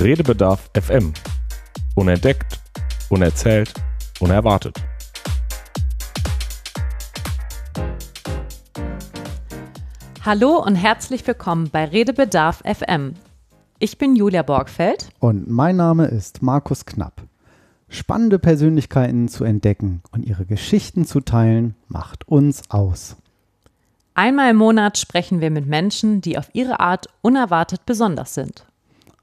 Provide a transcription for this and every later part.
Redebedarf FM. Unentdeckt, unerzählt, unerwartet. Hallo und herzlich willkommen bei Redebedarf FM. Ich bin Julia Borgfeld. Und mein Name ist Markus Knapp. Spannende Persönlichkeiten zu entdecken und ihre Geschichten zu teilen, macht uns aus. Einmal im Monat sprechen wir mit Menschen, die auf ihre Art unerwartet besonders sind.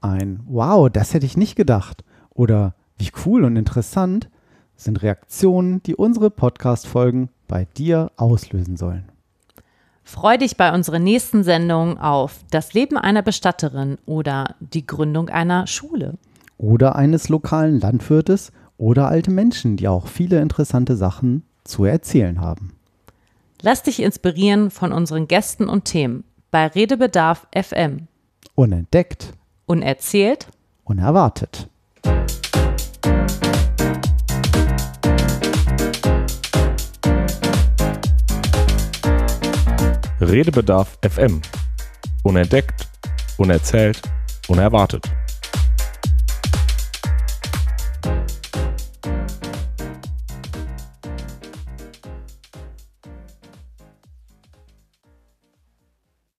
Ein Wow, das hätte ich nicht gedacht oder wie cool und interessant sind Reaktionen, die unsere Podcast-Folgen bei dir auslösen sollen. Freu dich bei unserer nächsten Sendung auf das Leben einer Bestatterin oder die Gründung einer Schule. Oder eines lokalen Landwirtes oder alte Menschen, die auch viele interessante Sachen zu erzählen haben. Lass dich inspirieren von unseren Gästen und Themen bei Redebedarf FM. Unentdeckt, Unerzählt, unerwartet. Redebedarf FM. Unentdeckt, unerzählt, unerwartet.